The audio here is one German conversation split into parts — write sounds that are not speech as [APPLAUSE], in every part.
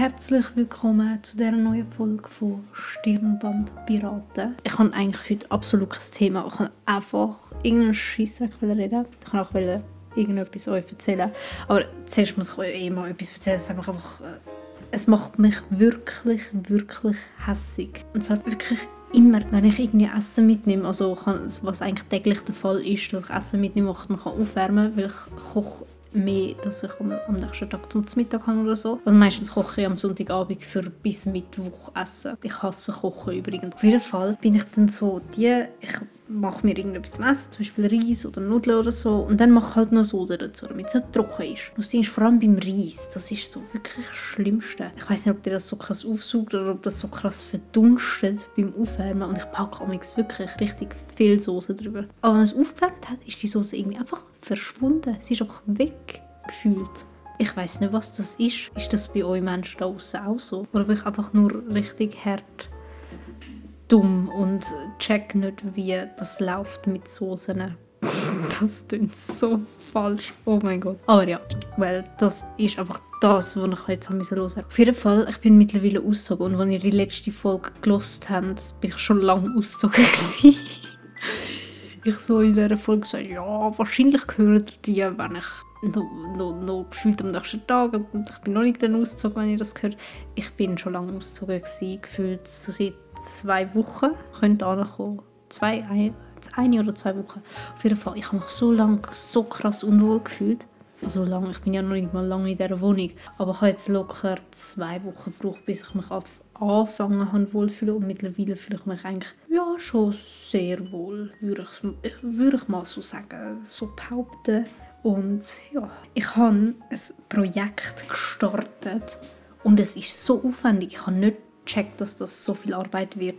herzlich willkommen zu dieser neuen Folge von Stirnband Piraten. Ich habe eigentlich heute absolut kein Thema. Ich kann einfach irgendeinen Scheissdreck reden. Ich kann auch irgendetwas euch erzählen. Aber zuerst muss ich euch eh mal etwas erzählen. Es, einfach, äh, es macht mich wirklich, wirklich hässig. Und zwar wirklich immer, wenn ich irgendwie Essen mitnehme, also was eigentlich täglich der Fall ist, dass ich Essen mitnehme, ich aufwärmen kann, weil ich koche mehr, dass ich am, am nächsten Tag zum Mittag habe oder so. Also meistens koche ich am Sonntagabend für bis Mittwoch essen. Ich hasse Kochen übrigens. Auf jeden Fall bin ich dann so die, ich mache mir irgendetwas zum Essen, zum Beispiel Reis oder Nudeln oder so und dann mache ich halt noch Soße dazu, damit es nicht trocken ist. Das Ding ist vor allem beim Reis, das ist so wirklich das Schlimmste. Ich weiß nicht, ob der das so krass aufsaugt oder ob das so krass verdunstet beim Aufwärmen und ich packe amigs wirklich richtig viel Soße drüber. Aber wenn es aufgewärmt hat, ist die Soße irgendwie einfach verschwunden. Sie ist einfach weggefühlt. Ich weiß nicht, was das ist. Ist das bei euch Menschen da draußen auch so? Oder bin ich einfach nur richtig hart dumm und check nicht, wie das läuft mit Soßen. [LAUGHS] das klingt so falsch. Oh mein Gott. Aber ja, weil das ist einfach das, was ich jetzt haben loswerden. Auf jeden Fall, ich bin mittlerweile ausgezogen und als ihr die letzte Folge gelost habt, bin ich schon lange ausgezogen [LAUGHS] ich so in dieser Folge gesagt, ja, wahrscheinlich gehören die, wenn ich noch, noch, noch gefühlt am nächsten Tag und ich bin noch nicht dann ausgezogen, wenn ihr das gehört. Ich bin schon lange ausgezogen gefühlt seit zwei Wochen könnte ankommen. Zwei, ein, eine oder zwei Wochen. Auf jeden Fall, ich habe mich so lange so krass unwohl gefühlt. Also lange, ich bin ja noch nicht mal lange in dieser Wohnung. Aber ich habe jetzt locker zwei Wochen gebraucht, bis ich mich auf angefangen habe wohlfühlen und mittlerweile fühle ich mich eigentlich ja schon sehr wohl, würde ich, würde ich mal so sagen, so behaupten. Und ja, ich habe ein Projekt gestartet und es ist so aufwendig. Ich habe nicht gecheckt, dass das so viel Arbeit wird.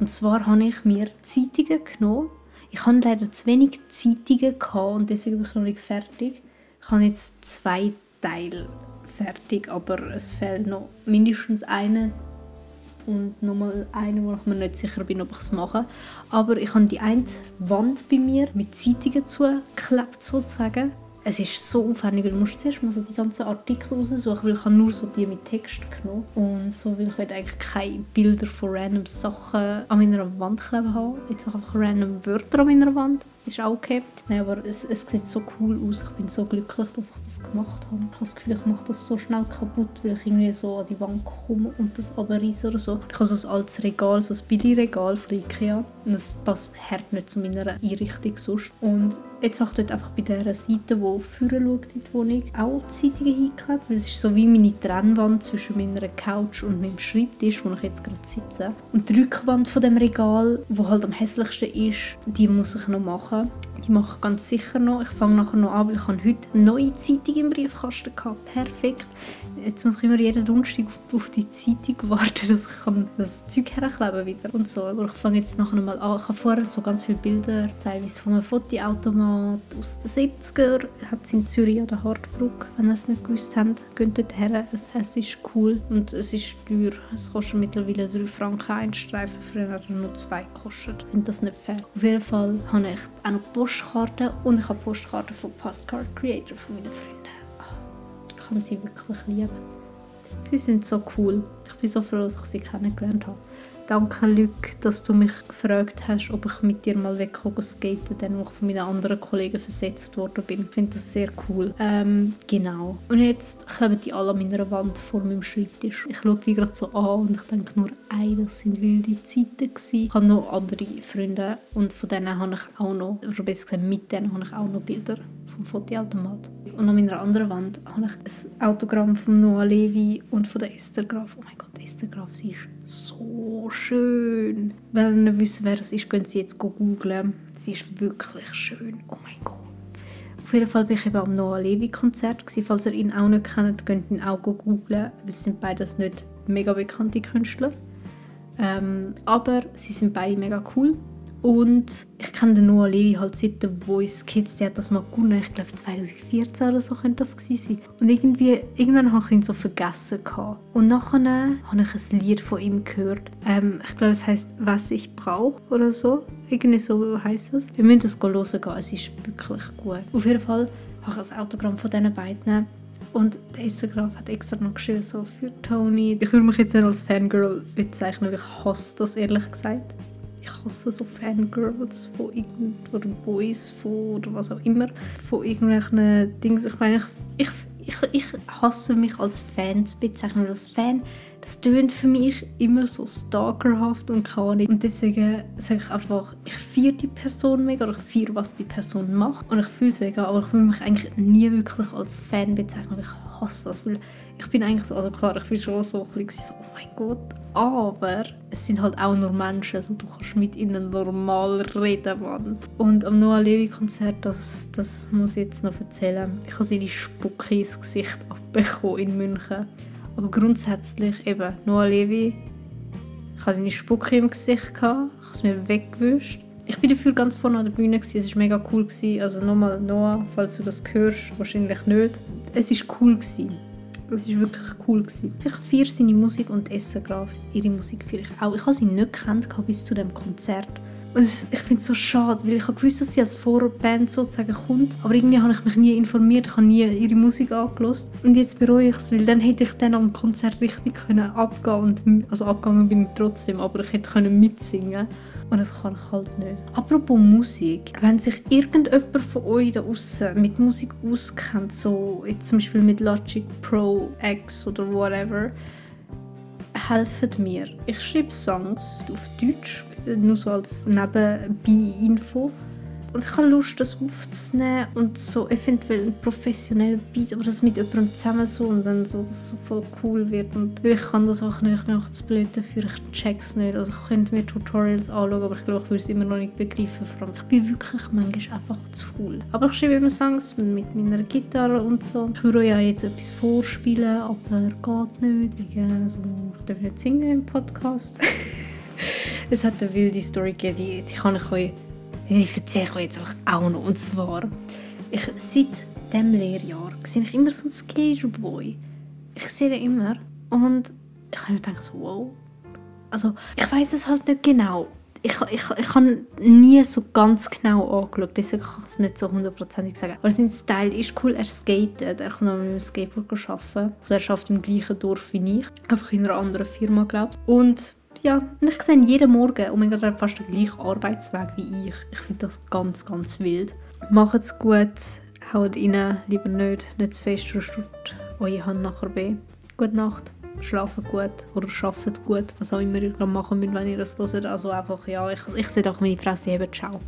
Und zwar habe ich mir Zeitungen genommen. Ich habe leider zu wenig Zeitungen und deswegen bin ich noch nicht fertig. Ich habe jetzt zwei Teile fertig, aber es fehlt noch mindestens eine und nochmal eine, wo ich mir nicht sicher bin, ob ich es mache. Aber ich habe die eine Wand bei mir mit Zeitungen zugeklebt sozusagen es ist so aufwendig. Du musst zuerst mal so die ganzen Artikel raussuchen, weil ich habe nur so die mit Text genommen und so, weil ich will eigentlich keine Bilder von random Sachen an meiner Wand kleben haben. Jetzt auch einfach random Wörter an meiner Wand. Das ist auch okay. Nein, aber es, es sieht so cool aus. Ich bin so glücklich, dass ich das gemacht habe. Ich habe das Gefühl, ich mache das so schnell kaputt, weil ich irgendwie so an die Wand komme und das abreiße oder so. Ich habe so ein altes Regal, so ein Billigregal von Ikea das passt hart nicht zu meiner Einrichtung sonst. Und Jetzt habe ich dort einfach bei dieser Seite, die vorne schaut in die Wohnung, auch Zeitungen hingeklebt, weil es ist so wie meine Trennwand zwischen meiner Couch und meinem Schreibtisch, wo ich jetzt gerade sitze. Und die Rückwand von dem Regal, wo halt am hässlichsten ist, die muss ich noch machen. Die mache ich ganz sicher noch. Ich fange nachher noch an, weil ich heute eine neue Zeitung im Briefkasten hatte. Perfekt. Jetzt muss ich immer jeden Donnerstag auf, die Zeitung warten, [LAUGHS] dass ich kann das Zeug herkleben wieder und so. Aber ich fange jetzt nachher mal an. Ich habe vorher so ganz viele Bilder, teilweise von einem Fotoautomat aus den 70er. Hat es in Zürich an der Hartbrücke. Wenn ihr es nicht gewusst habt, geht dort her. Es, es ist cool und es ist teuer. Es kostet mittlerweile 3 Franken ein Streifen. Früher hat er nur 2 gekostet. Ich finde das nicht fair. Auf jeden Fall habe ich auch noch Postkarten und ich habe Postkarten von Postcard Creator von meinen Freunden kann sie wirklich lieben. Sie sind so cool. Ich bin so froh, dass ich sie kennengelernt habe. Danke, Luc, dass du mich gefragt hast, ob ich mit dir mal skaten, dann wo ich von meinen anderen Kollegen versetzt worden bin. Ich finde das sehr cool. Ähm, genau. Und jetzt kleben die alle an meiner Wand vor meinem Schreibtisch. Ich schaue die gerade so an und ich denke nur, ey, das sind wilde Zeiten gewesen. Ich habe noch andere Freunde und von denen habe ich auch noch, oder besser gesagt, mit denen habe ich auch noch Bilder vom Fotoautomat. Und an meiner anderen Wand habe ich ein Autogramm von Noah Levi und von der Esther Graf. Oh mein Gott, Graf, sie ist so schön. Wenn ihr wisst, wer das ist, könnt Sie jetzt googeln. Sie ist wirklich schön. Oh mein Gott. Auf jeden Fall war ich eben am Noah Levi Konzert. Falls ihr ihn auch nicht kennt, könnt ihr ihn auch googeln. Es sind beides nicht mega bekannte Künstler. Ähm, aber sie sind beide mega cool. Und ich kenne den Noah Levi halt seit The Voice Kids, der hat das mal gewonnen, ich glaube 2014 oder so könnte das gewesen sein. Und irgendwie, irgendwann habe ich ihn so vergessen gehabt. Und nachher habe ich ein Lied von ihm gehört. Ähm, ich glaube es heißt «Was ich brauche» oder so. Irgendwie so heißt es. Wir müssen das hören gehen, es ist wirklich gut. Auf jeden Fall habe ich ein Autogramm von diesen beiden Und der Instagram hat extra noch geschrieben, so für Tony. Ich würde mich jetzt nicht als Fangirl bezeichnen, ich hasse das ehrlich gesagt. Ich hasse so Fangirls von irgend oder Boys von oder was auch immer, von irgendwelchen Dingen. Ich meine, ich, ich, ich, ich hasse mich als Fan zu bezeichnen. Als Fan, das tönt für mich immer so stalkerhaft und keine Und deswegen sage ich einfach, ich feiere die Person mega oder ich feiere, was die Person macht. Und ich fühle es mega, aber ich will mich eigentlich nie wirklich als Fan bezeichnen. Ich hasse das, weil ich bin eigentlich so, also klar, ich bin schon so ein bisschen so, oh mein Gott, aber es sind halt auch nur Menschen, also du kannst mit ihnen normal reden, Mann. Und am Noah Levi Konzert, das, das muss ich jetzt noch erzählen, ich habe seine Spucke ins Gesicht abbekommen in München. Aber grundsätzlich eben, Noah Levi, ich hatte eine Spucke im Gesicht, ich habe es mir weggewischt. Ich bin dafür ganz vorne an der Bühne, es war mega cool. Also nochmal Noah, falls du das hörst, wahrscheinlich nicht. Es war cool. Es war wirklich cool. Gewesen. Ich feiere seine Musik und Essa Graf, ihre Musik feiere ich auch. Ich habe sie nicht gekannt bis zu dem Konzert. Und es, ich finde es so schade, weil ich gewusst, dass sie als Vorband sozusagen kommt. Aber irgendwie habe ich mich nie informiert, ich habe nie ihre Musik angelassen. Und jetzt bereue ich es, weil dann hätte ich dann am Konzert richtig können abgehen und Also abgegangen bin ich trotzdem, aber ich hätte können mitsingen und das kann ich halt nicht. Apropos Musik, wenn sich irgendjemand von euch da außen mit Musik auskennt, so jetzt zum Beispiel mit Logic Pro X oder whatever, helft mir. Ich schreibe Songs auf Deutsch, nur so als Nebenbei-Info. Und ich habe Lust, das aufzunehmen und so eventuell ein professionelles Beat, aber das mit jemandem zusammen so und dann so, dass es so voll cool wird. Und ich kann das auch nicht, ich bin auch zu blöd dafür, ich check's nicht. Also ich könnte mir Tutorials anschauen, aber ich glaube, ich würde es immer noch nicht begreifen. Vor allem, ich bin wirklich manchmal einfach zu cool. Aber ich schreibe immer Songs mit meiner Gitarre und so. Ich würde euch ja jetzt etwas vorspielen, aber geht nicht, wegen, also, ich darf nicht singen im Podcast. [LAUGHS] es hat eine wilde Story gegeben, die, die kann ich euch die erzähle ich euch jetzt auch noch. Und zwar, ich, seit diesem Lehrjahr sehe ich immer so einen Skaterboy. Ich sehe den immer und ich habe mir gedacht, so, wow. Also, ich weiß es halt nicht genau. Ich, ich, ich habe nie so ganz genau angeschaut, deswegen kann ich es nicht so hundertprozentig sagen. Aber sein Style ist cool, er skatet, er kann auch mit dem Skateboard arbeiten. Also er arbeitet im gleichen Dorf wie ich, einfach in einer anderen Firma, glaube ich. Und ja, ich sehe jeden Morgen, Gott, er hat fast den gleichen Arbeitsweg wie ich. Ich finde das ganz, ganz wild. Macht's gut, haut rein, lieber nicht, nicht zu fest, sonst tut eure Hand nachher weh. Gute Nacht, schlafen gut oder arbeitet gut, was auch immer ihr machen müsst, wenn ihr das hört. Also einfach, ja, ich, ich sehe auch meine Fresse eben, ciao.